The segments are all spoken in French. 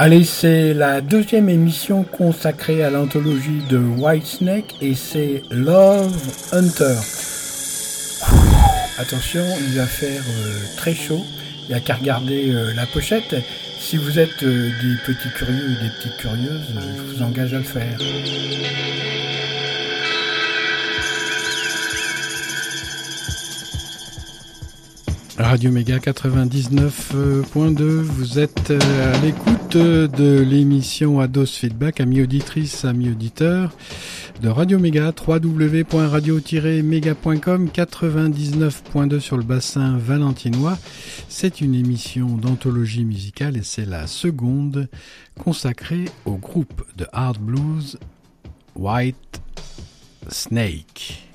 Allez, c'est la deuxième émission consacrée à l'anthologie de Whitesnake et c'est Love Hunter. Attention, il va faire euh, très chaud. Il n'y a qu'à regarder euh, la pochette. Si vous êtes euh, des petits curieux et des petites curieuses, je vous engage à le faire. Radio Méga 99.2, vous êtes euh, à l'écoute de l'émission Ados Feedback, amis auditrices, amis auditeurs de Radio Méga, www.radio-méga.com, 99.2 sur le bassin valentinois. C'est une émission d'anthologie musicale et c'est la seconde consacrée au groupe de hard blues White Snake.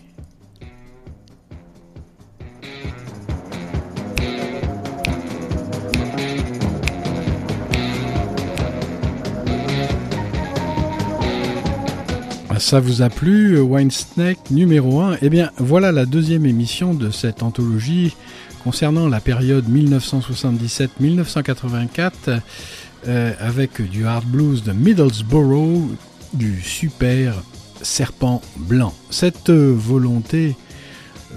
Ça vous a plu, Wine Snake numéro 1 Eh bien, voilà la deuxième émission de cette anthologie concernant la période 1977-1984 euh, avec du hard blues de Middlesbrough, du super serpent blanc. Cette volonté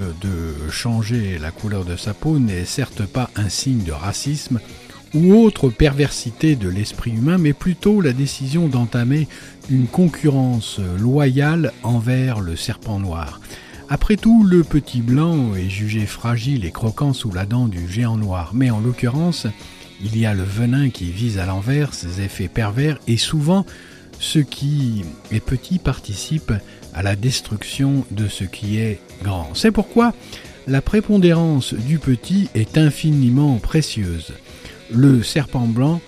euh, de changer la couleur de sa peau n'est certes pas un signe de racisme, ou autre perversité de l'esprit humain, mais plutôt la décision d'entamer une concurrence loyale envers le serpent noir. Après tout, le petit blanc est jugé fragile et croquant sous la dent du géant noir, mais en l'occurrence, il y a le venin qui vise à l'envers ses effets pervers et souvent ce qui est petit participe à la destruction de ce qui est grand. C'est pourquoi la prépondérance du petit est infiniment précieuse. Le serpent blanc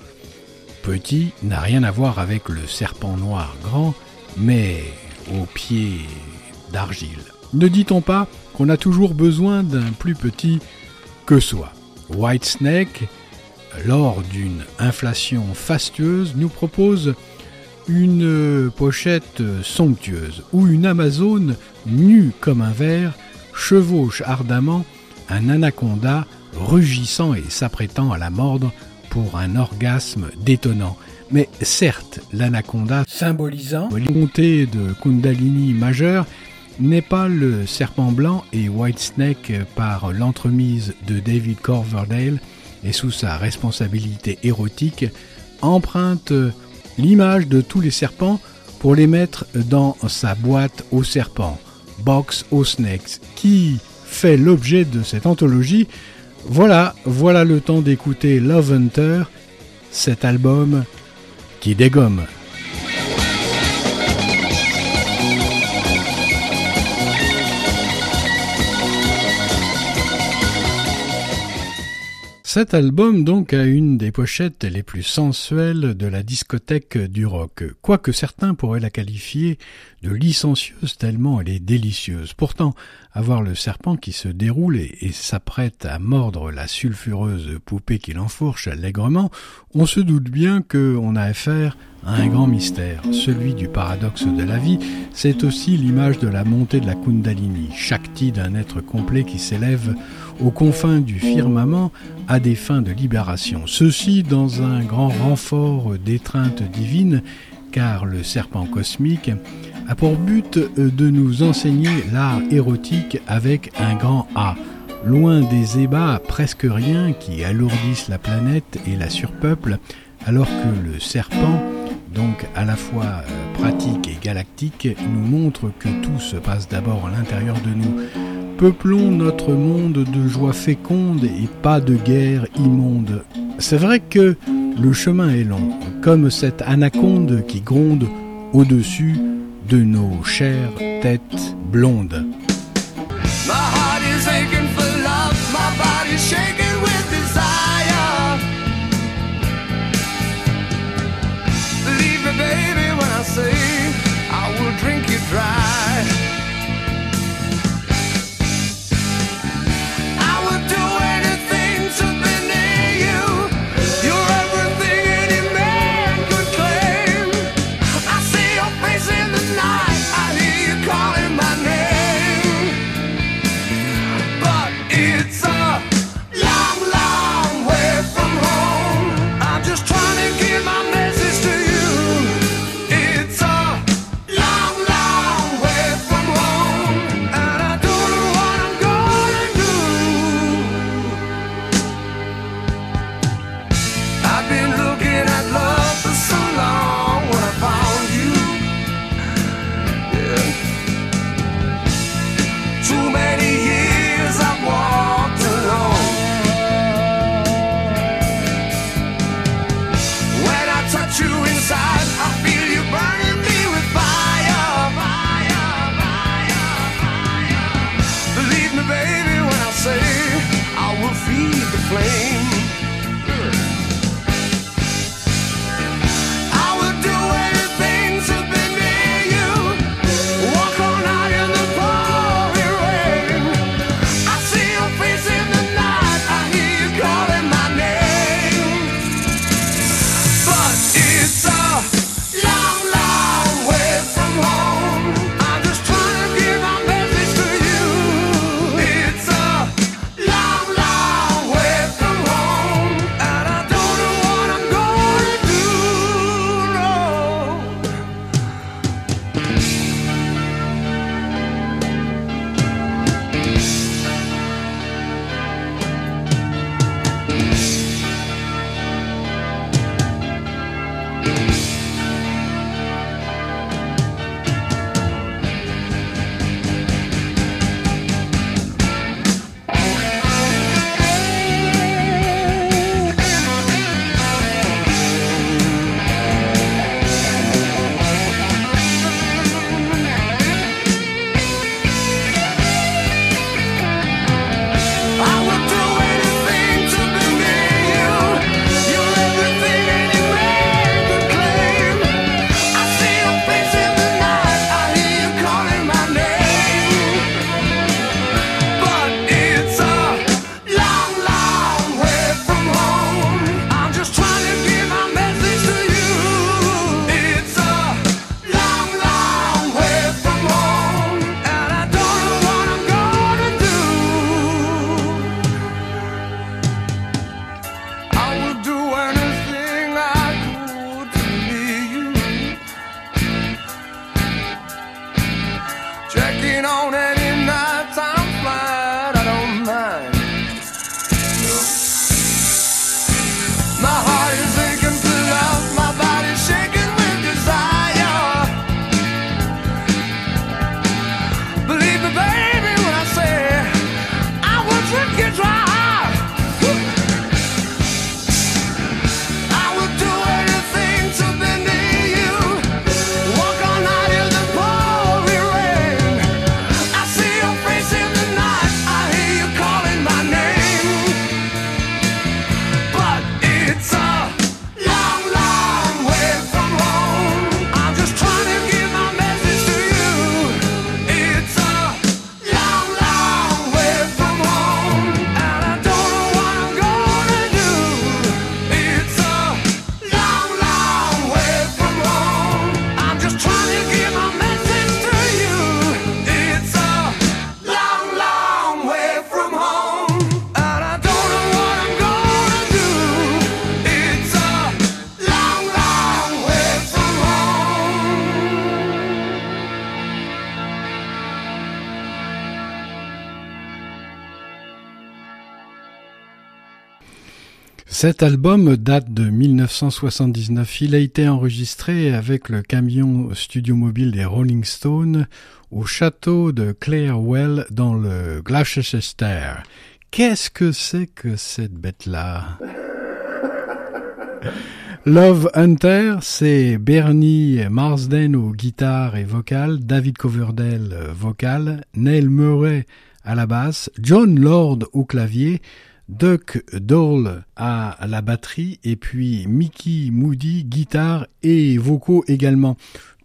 petit n'a rien à voir avec le serpent noir grand, mais aux pieds d'argile. Ne dit-on pas qu'on a toujours besoin d'un plus petit que soi White Snake, lors d'une inflation fastueuse, nous propose une pochette somptueuse où une Amazone nue comme un ver chevauche ardemment un anaconda rugissant et s'apprêtant à la mordre pour un orgasme détonnant. Mais certes, l'anaconda, symbolisant la montée de Kundalini majeur, n'est pas le serpent blanc et White Snake par l'entremise de David Corverdale et sous sa responsabilité érotique emprunte l'image de tous les serpents pour les mettre dans sa boîte aux serpents, Box aux Snakes, qui fait l'objet de cette anthologie voilà, voilà le temps d'écouter Love Hunter, cet album qui dégomme. Cet album donc a une des pochettes les plus sensuelles de la discothèque du rock, quoique certains pourraient la qualifier de licencieuse tellement elle est délicieuse. Pourtant, avoir le serpent qui se déroule et, s'apprête à mordre la sulfureuse poupée qui l'enfourche allègrement, on se doute bien qu'on a affaire à un grand mystère, celui du paradoxe de la vie, c'est aussi l'image de la montée de la Kundalini, Shakti d'un être complet qui s'élève aux confins du firmament à des fins de libération. Ceci dans un grand renfort d'étreinte divine, car le serpent cosmique a pour but de nous enseigner l'art érotique avec un grand A, loin des ébats presque rien qui alourdissent la planète et la surpeuplent, alors que le serpent, donc à la fois euh, pratique et galactique, nous montre que tout se passe d'abord à l'intérieur de nous. Peuplons notre monde de joie féconde et pas de guerre immonde. C'est vrai que le chemin est long, comme cette anaconde qui gronde au-dessus de nos chères têtes blondes. Cet album date de 1979. Il a été enregistré avec le camion studio mobile des Rolling Stones au château de Clairwell dans le Gloucester. Qu'est-ce que c'est que cette bête-là? Love Hunter, c'est Bernie Marsden au guitare et vocal, David Coverdale vocal, Neil Murray à la basse, John Lord au clavier, Duck Dole à la batterie et puis Mickey Moody guitare et vocaux également.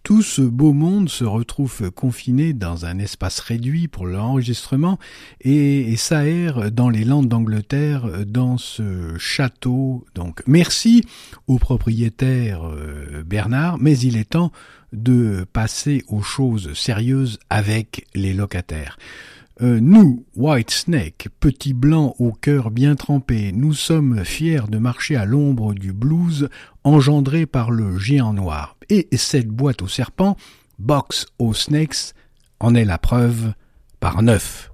Tout ce beau monde se retrouve confiné dans un espace réduit pour l'enregistrement et, s'aère dans les Landes d'Angleterre dans ce château. Donc merci au propriétaire euh, Bernard, mais il est temps de passer aux choses sérieuses avec les locataires. Euh, nous, White Snake, petits blancs au cœur bien trempé, nous sommes fiers de marcher à l'ombre du blues engendré par le géant noir. Et cette boîte aux serpents, Box aux Snakes, en est la preuve par neuf.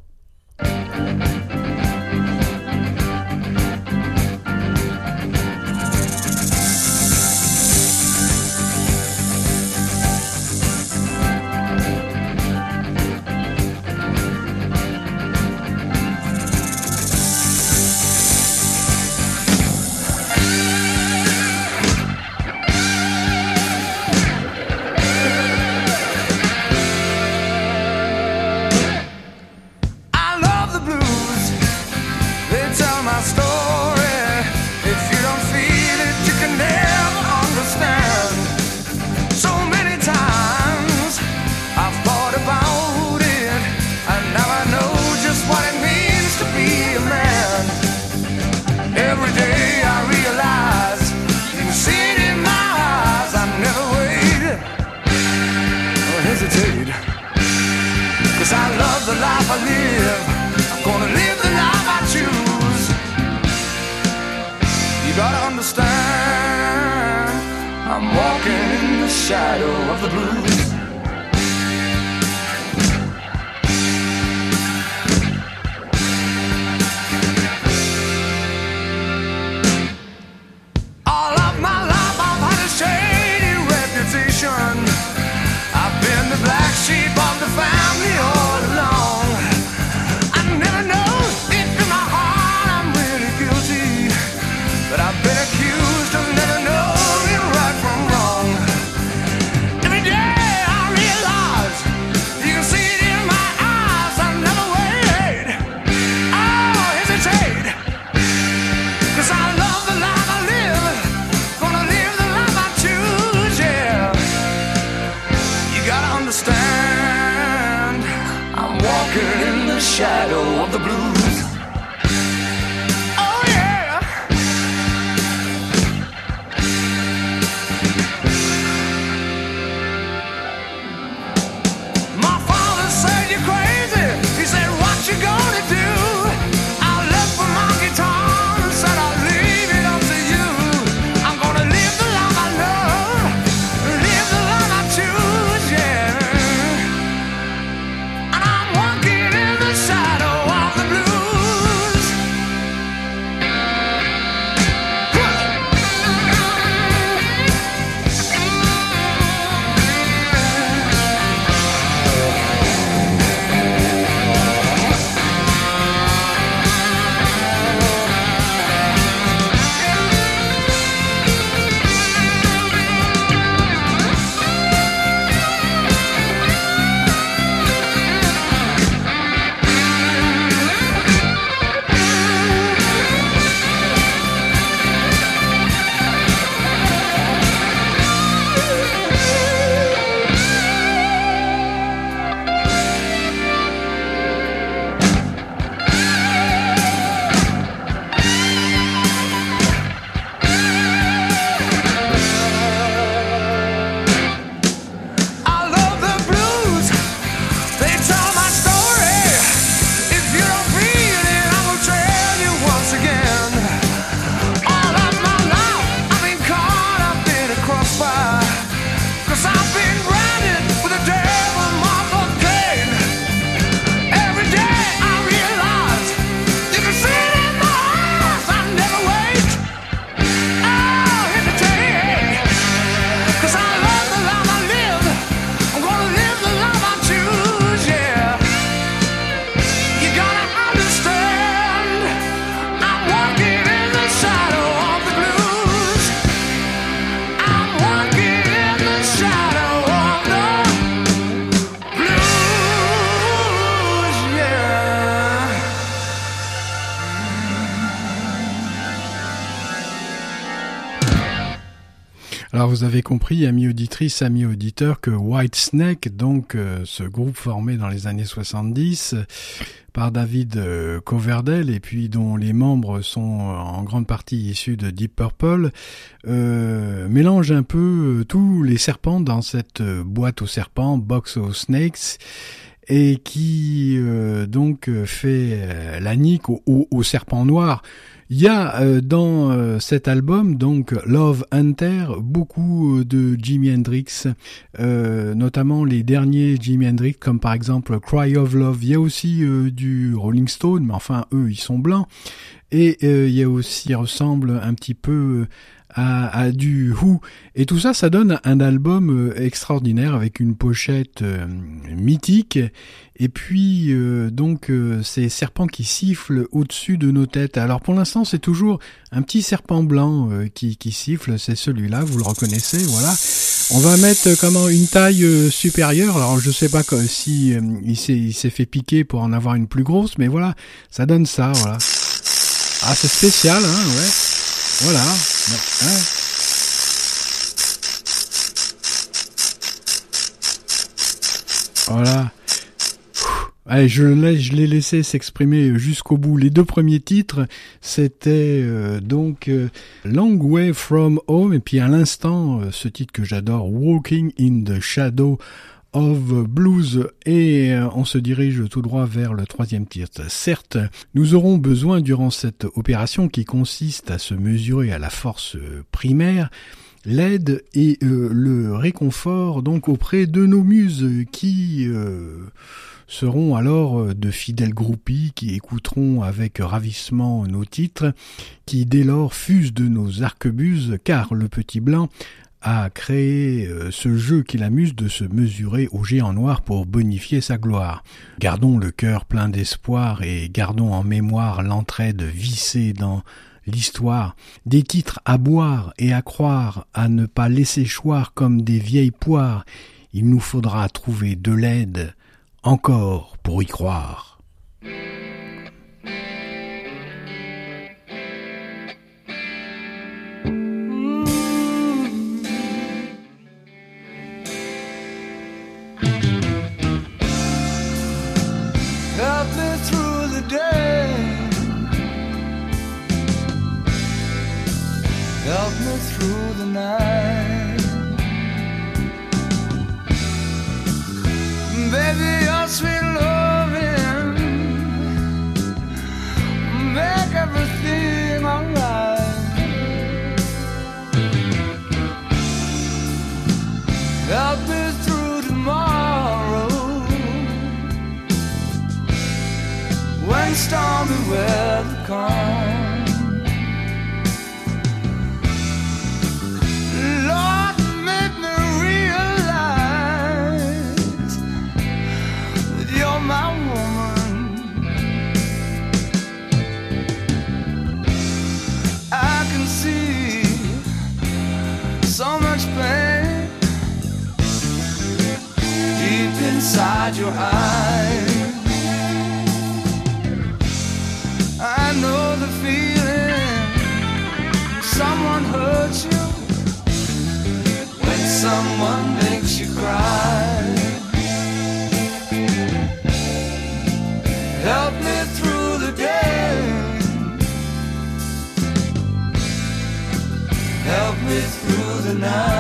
Compris, amis auditrices, amis auditeurs, que White Snake, donc euh, ce groupe formé dans les années 70 par David euh, Coverdale et puis dont les membres sont en grande partie issus de Deep Purple, euh, mélange un peu tous les serpents dans cette boîte aux serpents, Box of Snakes, et qui donc fait la nique au, serpent noir. Il y a euh, dans euh, cet album, donc Love Hunter, beaucoup euh, de Jimi Hendrix, notamment les derniers Jimi Hendrix, comme par exemple Cry of Love. Il y a aussi du Rolling Stone, mais enfin eux ils sont blancs. Et il y a aussi, il ressemble un petit peu à, du Who. Et tout ça, ça donne un album euh, extraordinaire avec une pochette euh, mythique. Et puis, euh, donc, ces serpents qui sifflent au-dessus de nos têtes. Alors, pour l'instant, c'est toujours un petit serpent blanc qui, qui siffle. C'est celui-là, vous le reconnaissez, voilà. On va mettre comment une taille supérieure. Alors, je sais pas si il s'est fait piquer pour en avoir une plus grosse, mais voilà, ça donne ça, voilà. Ah, c'est spécial, hein, ouais. Voilà. Voilà. Allez, je l'ai laissé s'exprimer jusqu'au bout. Les deux premiers titres, c'était euh, donc euh, Long Way From Home et puis à l'instant, euh, ce titre que j'adore, Walking in the Shadow of Blues et euh, on se dirige tout droit vers le troisième titre. Certes, nous aurons besoin durant cette opération qui consiste à se mesurer à la force primaire l'aide et euh, le réconfort donc auprès de nos muses qui euh, seront alors de fidèles groupies qui écouteront avec ravissement nos titres, qui dès lors fusent de nos arquebuses, car le petit blanc a créé euh, ce jeu qui l'amuse de se mesurer au géant noir pour bonifier sa gloire. Gardons le cœur plein d'espoir et gardons en mémoire l'entraide vissée dans l'histoire, des titres à boire et à croire, à ne pas laisser choir comme des vieilles poires, il nous faudra trouver de l'aide encore pour y croire. tonight. Baby, your sweet loving make everything alright. Help me through tomorrow when stormy weather comes. hide your eyes. I know the feeling. Someone hurts you when someone makes you cry. Help me through the day. Help me through the night.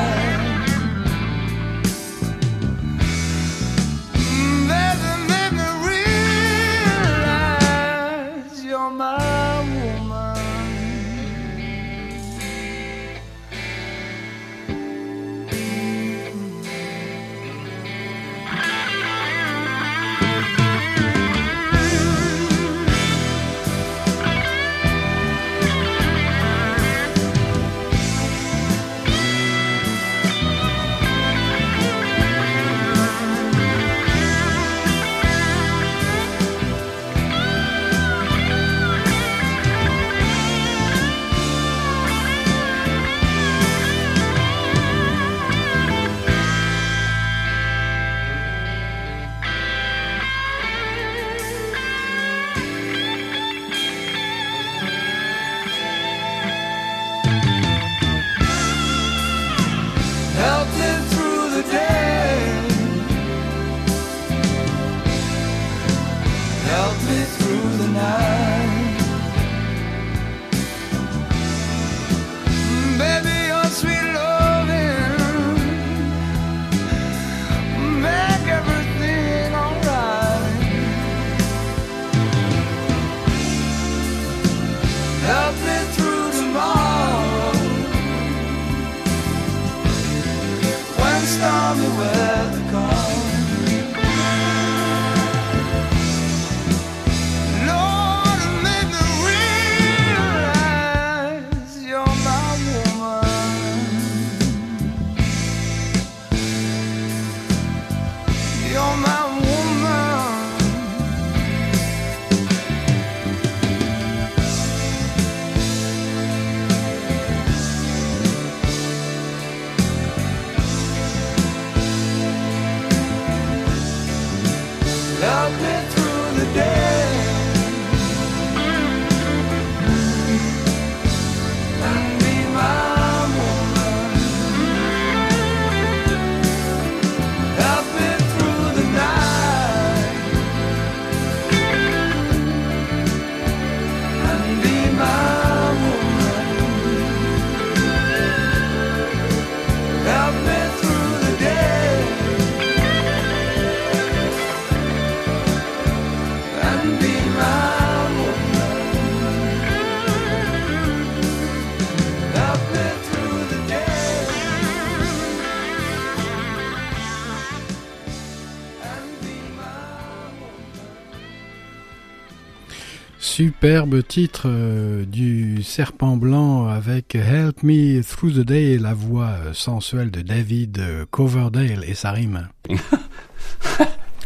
Superbe titre euh, du Serpent Blanc avec Help Me Through the Day, la voix euh, sensuelle de David euh, Coverdale et sa rime.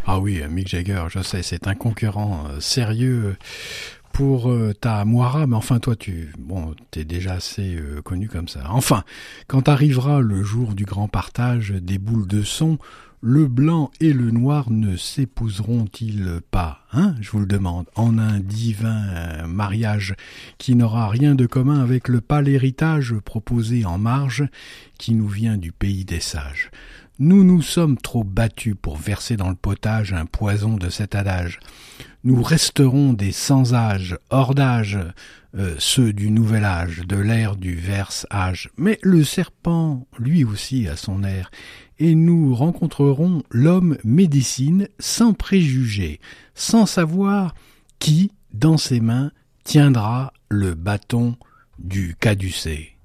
ah oui, Mick Jagger, je sais, c'est un concurrent sérieux pour ta Moira, mais enfin toi tu bon t'es déjà assez connu comme ça. Enfin, quand arrivera le jour du grand partage des boules de son, le blanc et le noir ne s'épouseront-ils pas, hein, je vous le demande, en un divin mariage qui n'aura rien de commun avec le pâle héritage proposé en marge qui nous vient du pays des sages. Nous nous sommes trop battus pour verser dans le potage un poison de cet adage. Nous resterons des sans-âge, hors d'âge, euh, ceux du nouvel âge, de l'ère du verse âge. Mais le serpent, lui aussi, a son air, et nous rencontrerons l'homme médecine sans préjugés, sans savoir qui, dans ses mains, tiendra le bâton du caducé.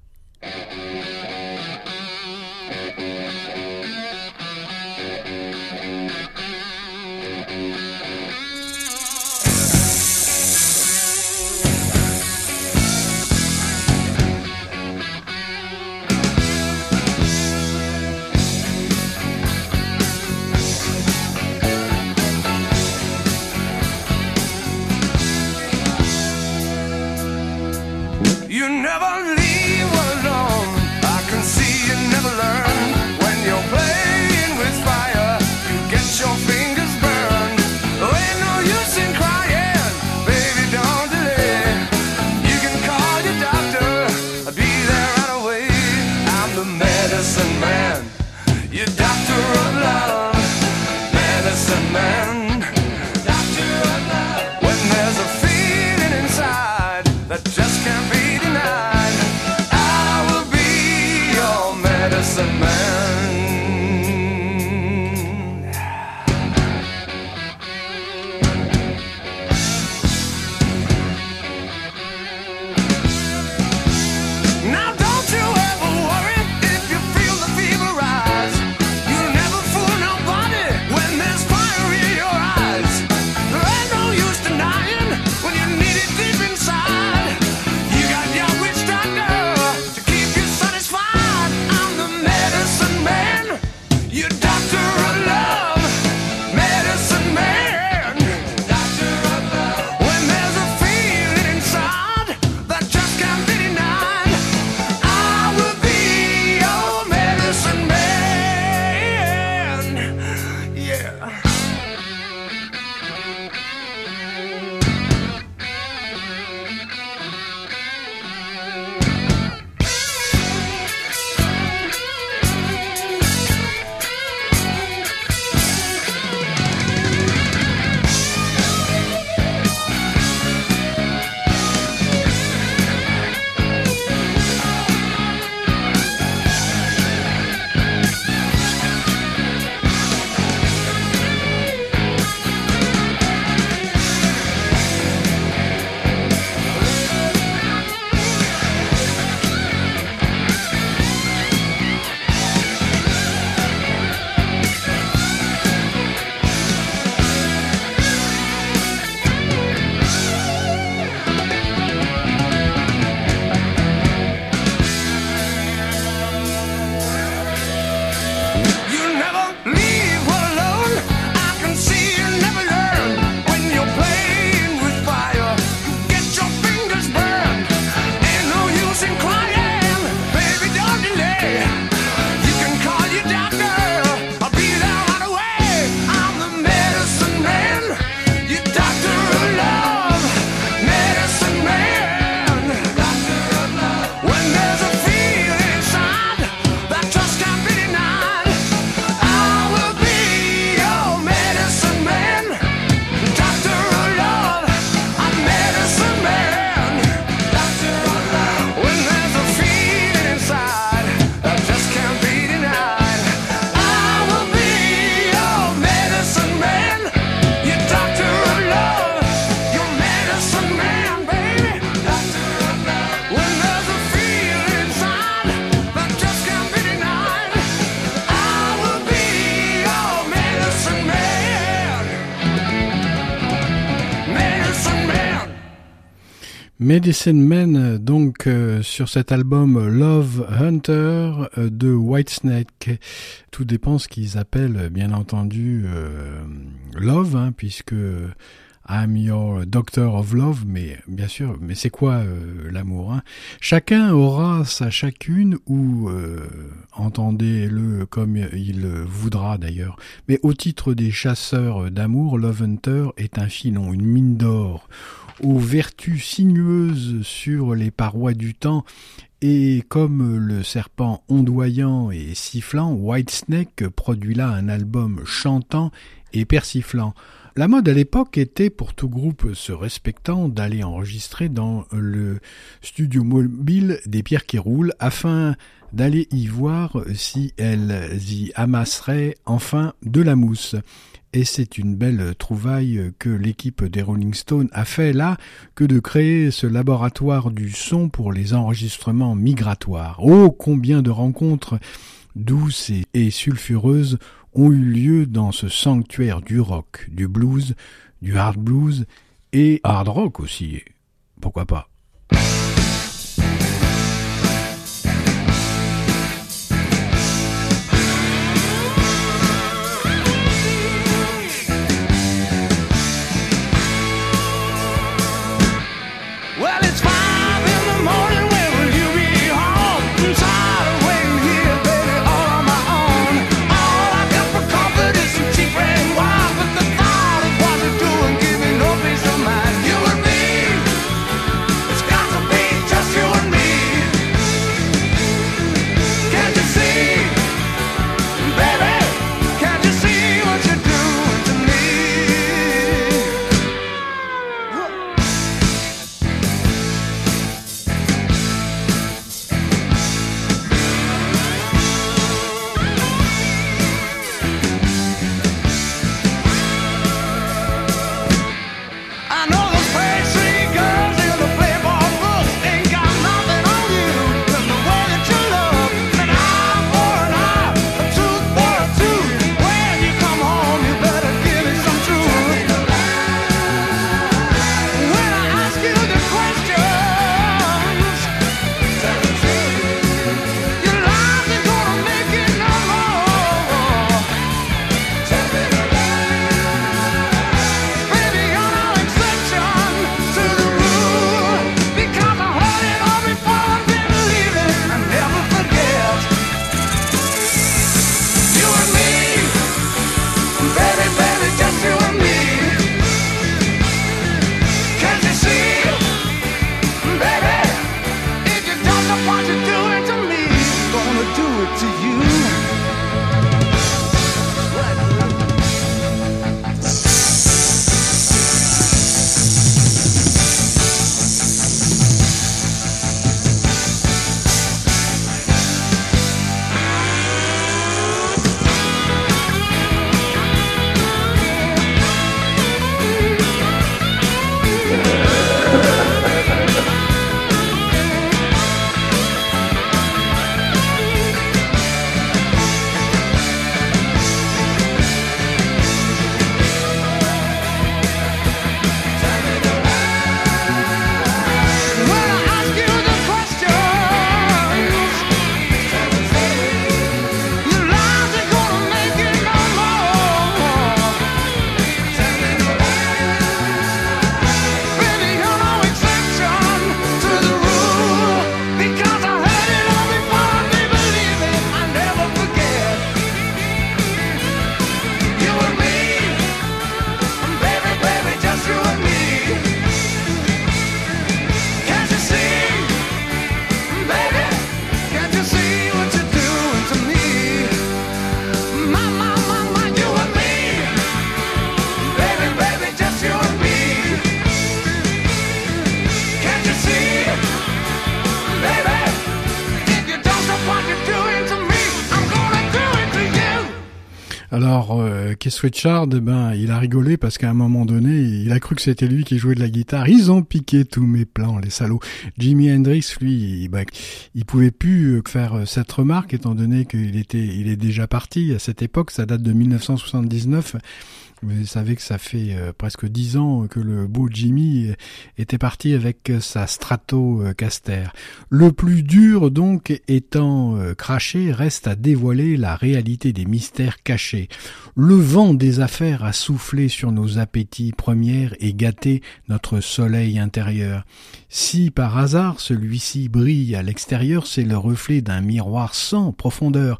Medicine Men, donc euh, sur cet album Love Hunter euh, de Whitesnake. Tout dépend ce qu'ils appellent, bien entendu, euh, Love, hein, puisque I'm your doctor of love, mais bien sûr, mais c'est quoi l'amour hein? Chacun aura sa chacune, ou entendez-le comme il voudra d'ailleurs. Mais au titre des chasseurs d'amour, Love Hunter est un filon, une mine d'or aux vertus sinueuses sur les parois du temps et comme le serpent ondoyant et sifflant, Whitesnake produit là un album chantant et persiflant. La mode à l'époque était, pour tout groupe se respectant, d'aller enregistrer dans le studio mobile des pierres qui roulent afin d'aller y voir si elles y amasseraient enfin de la mousse. Et c'est une belle trouvaille que l'équipe des Rolling Stones a fait là que de créer ce laboratoire du son pour les enregistrements migratoires. Oh, combien de rencontres douces et, sulfureuses ont eu lieu dans ce sanctuaire du rock, du blues, du hard blues et hard rock aussi. Pourquoi pas? Richard, ben, il a rigolé parce qu'à un moment donné, il a cru que c'était lui qui jouait de la guitare. Ils ont piqué tous mes plans, les salauds. Jimi Hendrix, lui, ben, il pouvait plus euh, faire cette remarque étant donné qu'il était, il est déjà parti à cette époque. Ça date de 1979. Vous savez que ça fait euh, presque dix ans que le beau Jimmy était parti avec sa Stratocaster. Le plus dur donc étant euh, craché reste à dévoiler la réalité des mystères cachés. Le vent des affaires a soufflé sur nos appétits premiers et gâté notre soleil intérieur. Si par hasard celui-ci brille à l'extérieur, c'est le reflet d'un miroir sans profondeur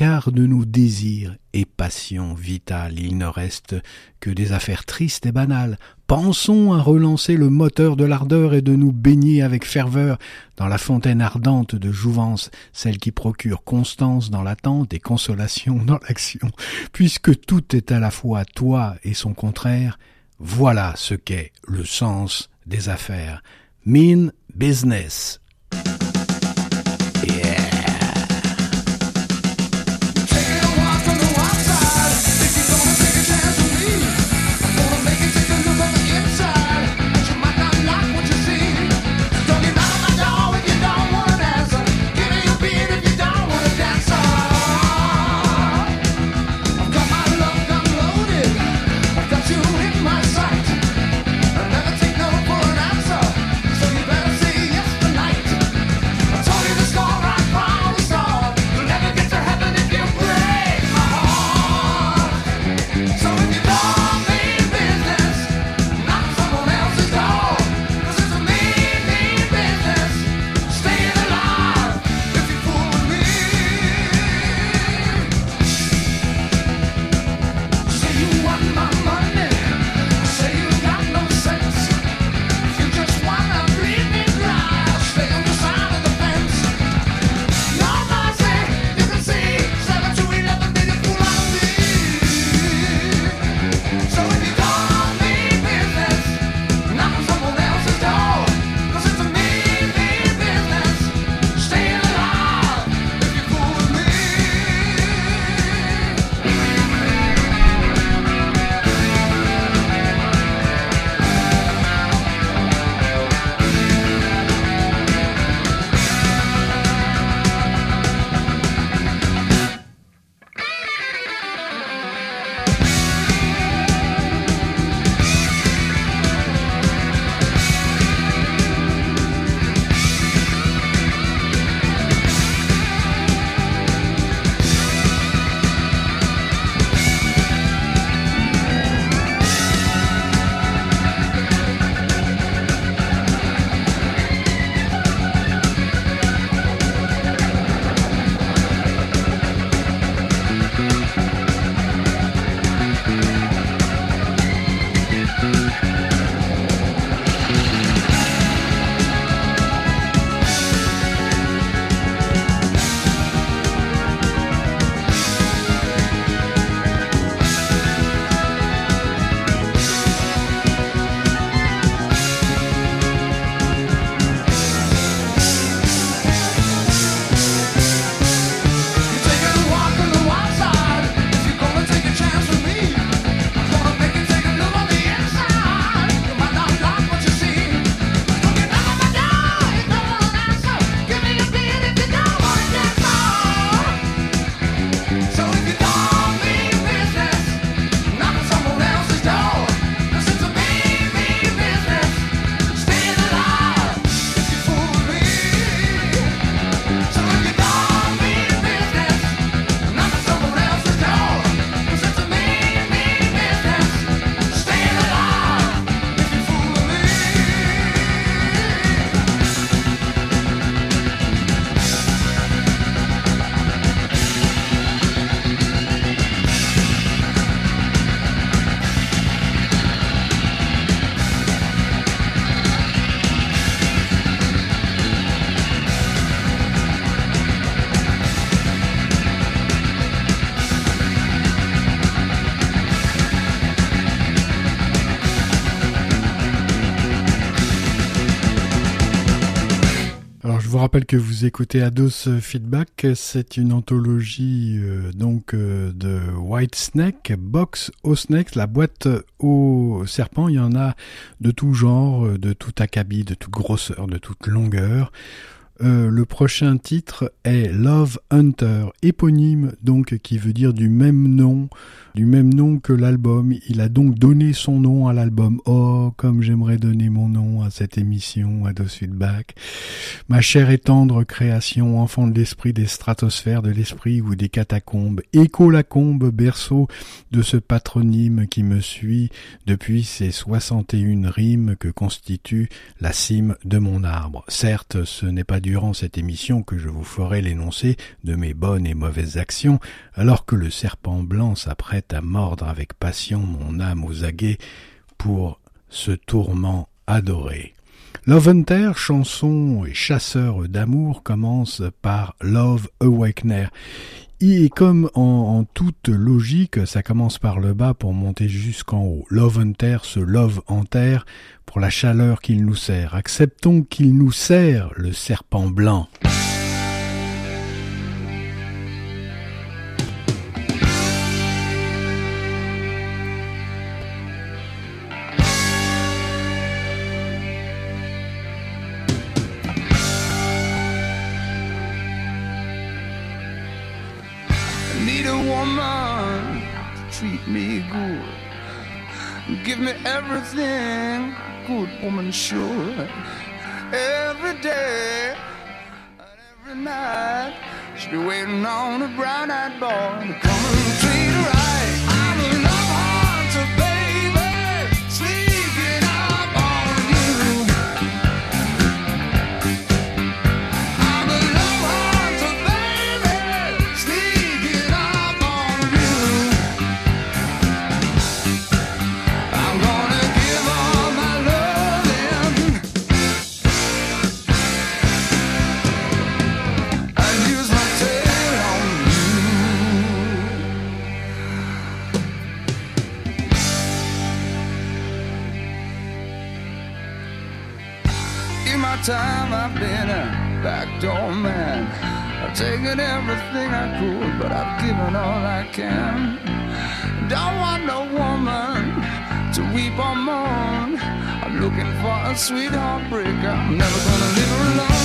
car de nos désirs et passions vitales il ne reste que des affaires tristes et banales. Pensons à relancer le moteur de l'ardeur et de nous baigner avec ferveur dans la fontaine ardente de jouvence, celle qui procure constance dans l'attente et consolation dans l'action. Puisque tout est à la fois toi et son contraire, voilà ce qu'est le sens des affaires. Mean business. Que vous écoutez Ados Feedback, c'est une anthologie euh, donc euh, de White Snake, Box au Snake, la boîte au serpent. Il y en a de tout genre, de tout acabit, de toute grosseur, de toute longueur. Euh, le prochain titre est Love Hunter, éponyme donc qui veut dire du même nom du même nom que l'album. Il a donc donné son nom à l'album. Oh, comme j'aimerais donner mon nom à cette émission, à Dos Back. Ma chère et tendre création, enfant de l'esprit des stratosphères de l'esprit ou des catacombes, écho la combe, berceau de ce patronyme qui me suit depuis ces 61 rimes que constitue la cime de mon arbre. Certes, ce n'est pas durant cette émission que je vous ferai l'énoncé de mes bonnes et mauvaises actions, alors que le serpent blanc s'apprête à mordre avec passion mon âme aux aguets pour ce tourment adoré. Love Hunter, chanson et chasseur d'amour, commence par Love Awakener. Et comme en, toute logique, ça commence par le bas pour monter jusqu'en haut. Love Hunter se love en terre pour la chaleur qu'il nous sert. Acceptons qu'il nous sert, le serpent blanc. Everything, good woman should. Every day and every night, she'll be waiting on a brown-eyed boy to come and treat her right. Time I've been a backdoor man. I've taken everything I could, but I've given all I can. Don't want no woman to weep or moan. I'm looking for a sweet heartbreaker. I'm never gonna live alone.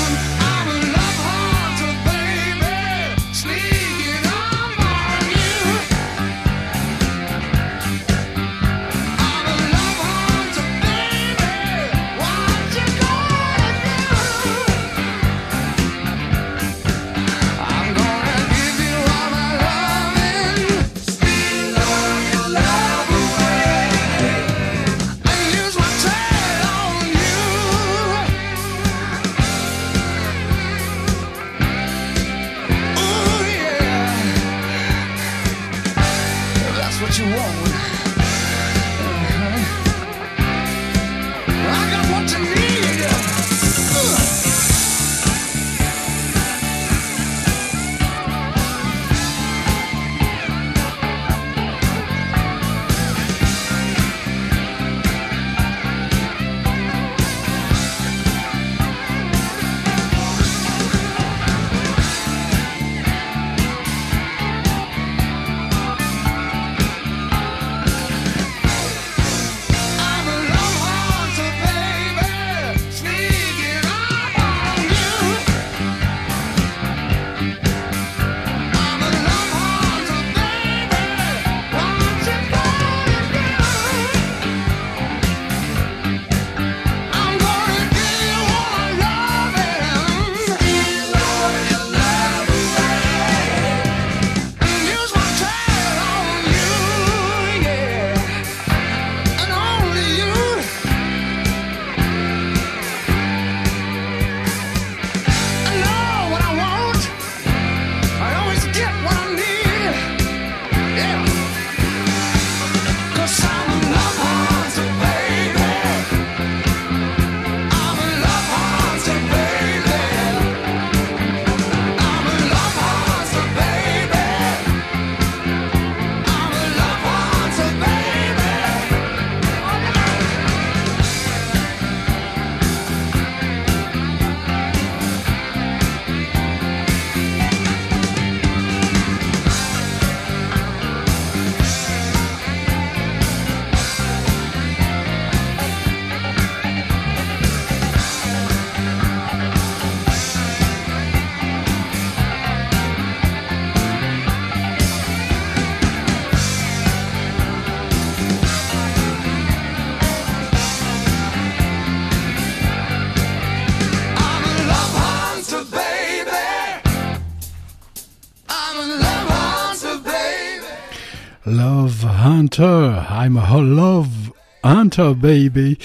I'm a love hunter baby.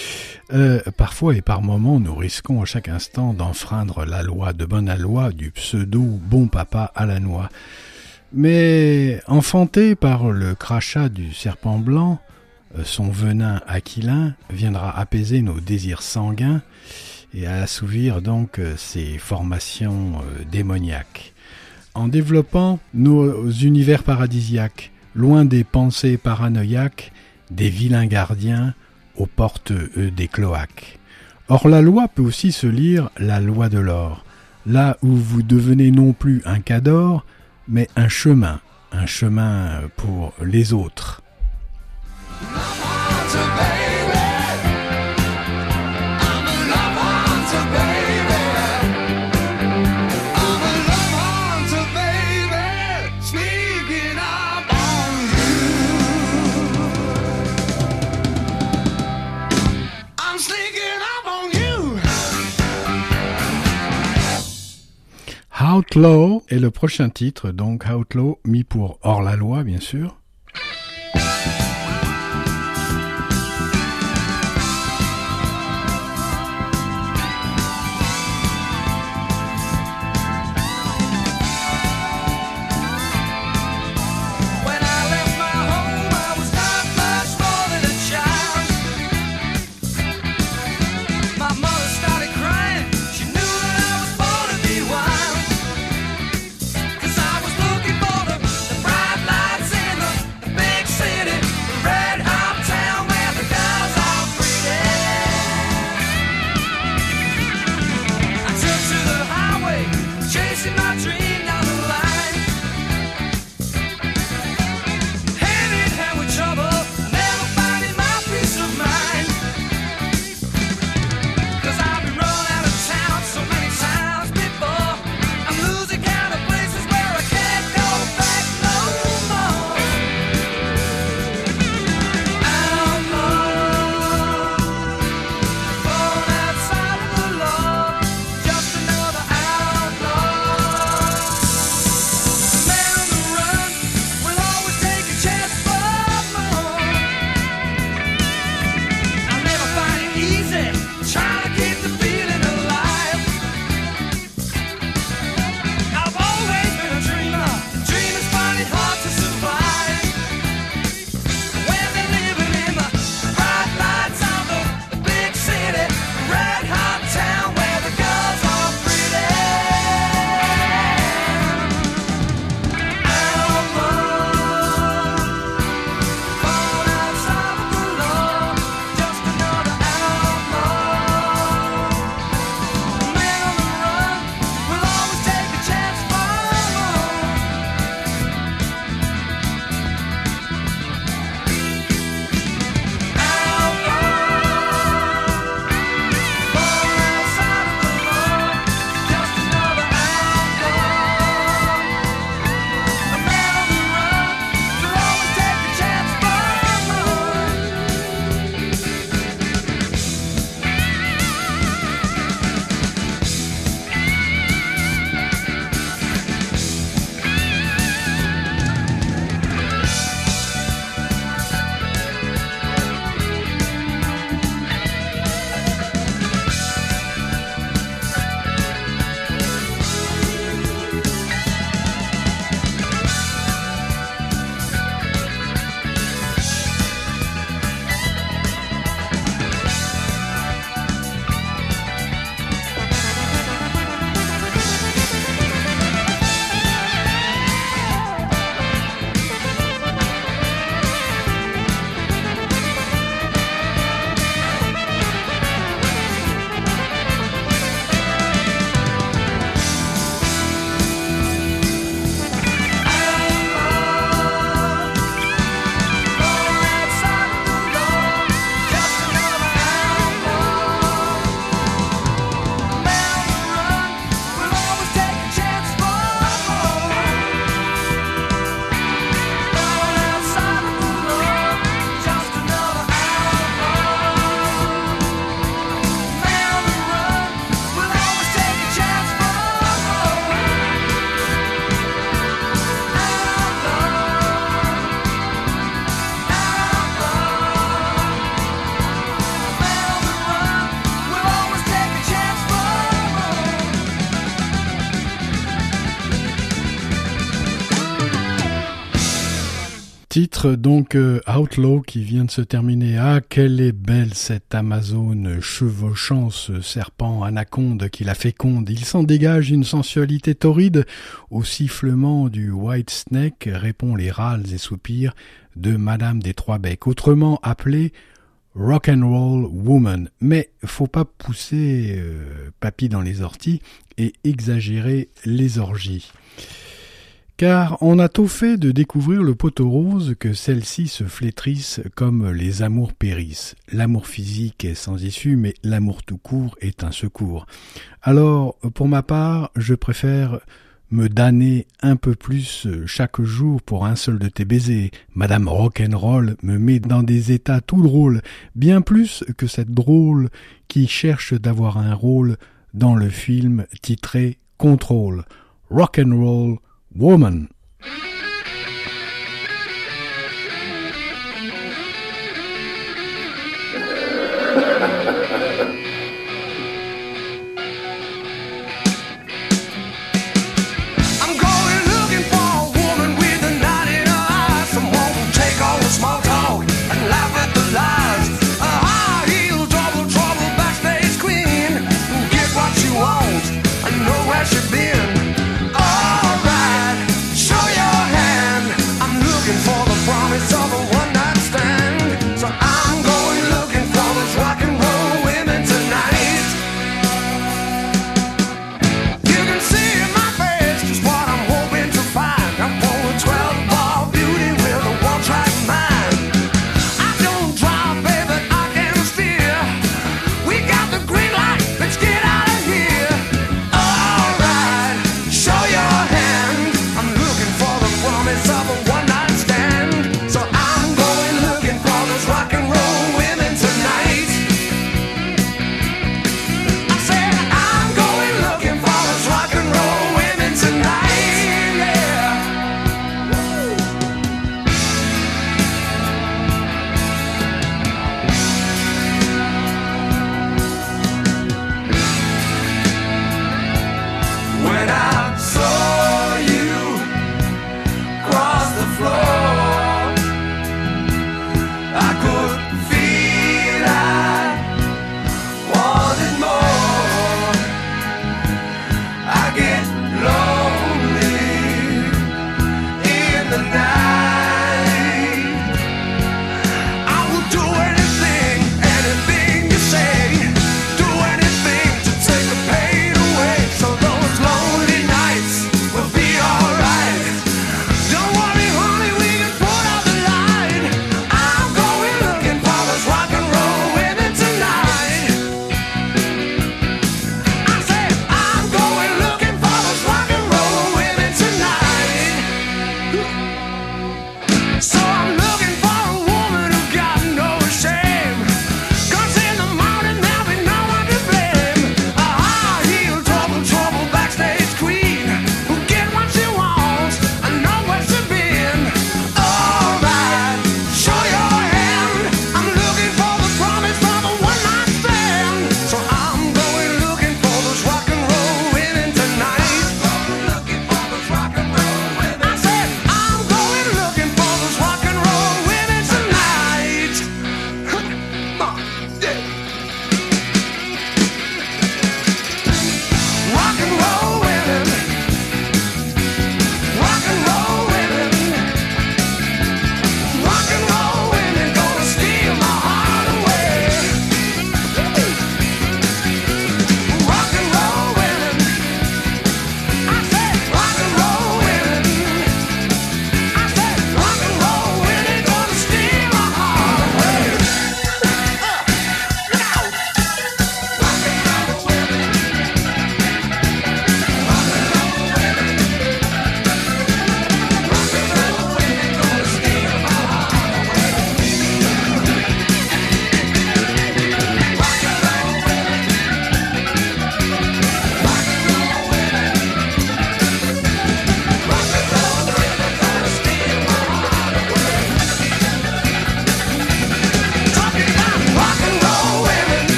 Euh, parfois et par moments, nous risquons à chaque instant d'enfreindre la loi de bonne loi du pseudo bon papa à la noix. Mais enfanté par le crachat du serpent blanc, euh, son venin aquilin viendra apaiser nos désirs sanguins et assouvir donc euh, ces formations démoniaques. En développant nos univers paradisiaques, loin des pensées paranoïaques, des vilains gardiens aux portes des cloaques. Or la loi peut aussi se lire la loi de l'or, là où vous devenez non plus un cador, mais un chemin, un chemin pour les autres. Outlaw est le prochain titre, donc Outlaw mis pour hors la loi bien sûr. Donc euh, Outlaw qui vient de se terminer. Ah, quelle est belle cette Amazone chevauchant ce serpent anaconde qui la féconde? Il s'en dégage une sensualité torride. Au sifflement du White Snake répond les râles et soupirs de Madame des Trois Becs, autrement appelée Rock and Roll Woman. Mais faut pas pousser euh, papy dans les orties et exagérer les orgies car on a tôt fait de découvrir le poteau rose que celles-ci se flétrissent comme les amours périssent. L'amour physique est sans issue, mais l'amour tout court est un secours. Alors, pour ma part, je préfère me damner un peu plus chaque jour pour un seul de tes baisers. Madame Rock'n'Roll me met dans des états tout drôles, bien plus que cette drôle qui cherche d'avoir un rôle dans le film titré Control. Rock'n'Roll Woman.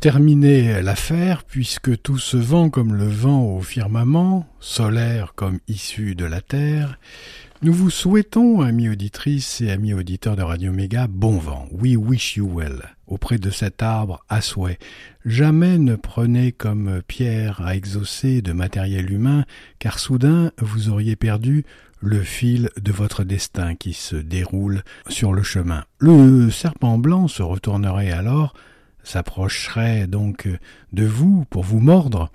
Terminer l'affaire, puisque tout se vend comme le vent au firmament, solaire comme issu de la terre, nous vous souhaitons, amis auditrices et amis auditeurs de Radio Méga, bon vent. We wish you well. Auprès de cet arbre à souhait. Jamais ne prenez comme pierre à exaucer de matériel humain, car soudain vous auriez perdu le fil de votre destin qui se déroule sur le chemin. Le serpent blanc se retournerait alors, s'approcherait donc de vous pour vous mordre,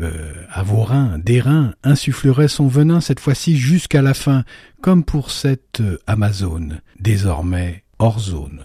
euh, à vos reins, des reins, insufflerait son venin cette fois-ci jusqu'à la fin, comme pour cette Amazone, désormais hors zone.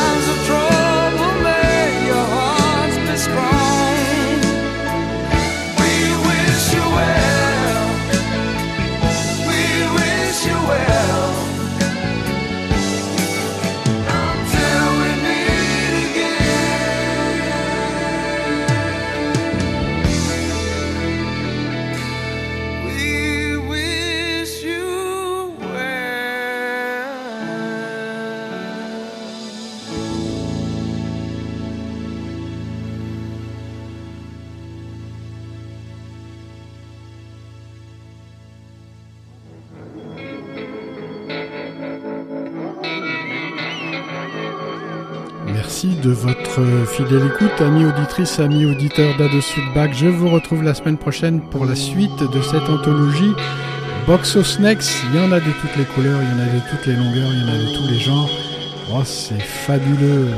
de votre fidèle écoute, amis auditrices, amis auditeurs d'Ado Feedback. Je vous retrouve la semaine prochaine pour la suite de cette anthologie. Box of Snacks, il y en a de toutes les couleurs, il y en a de toutes les longueurs, il y en a de tous les genres. Oh, c'est fabuleux.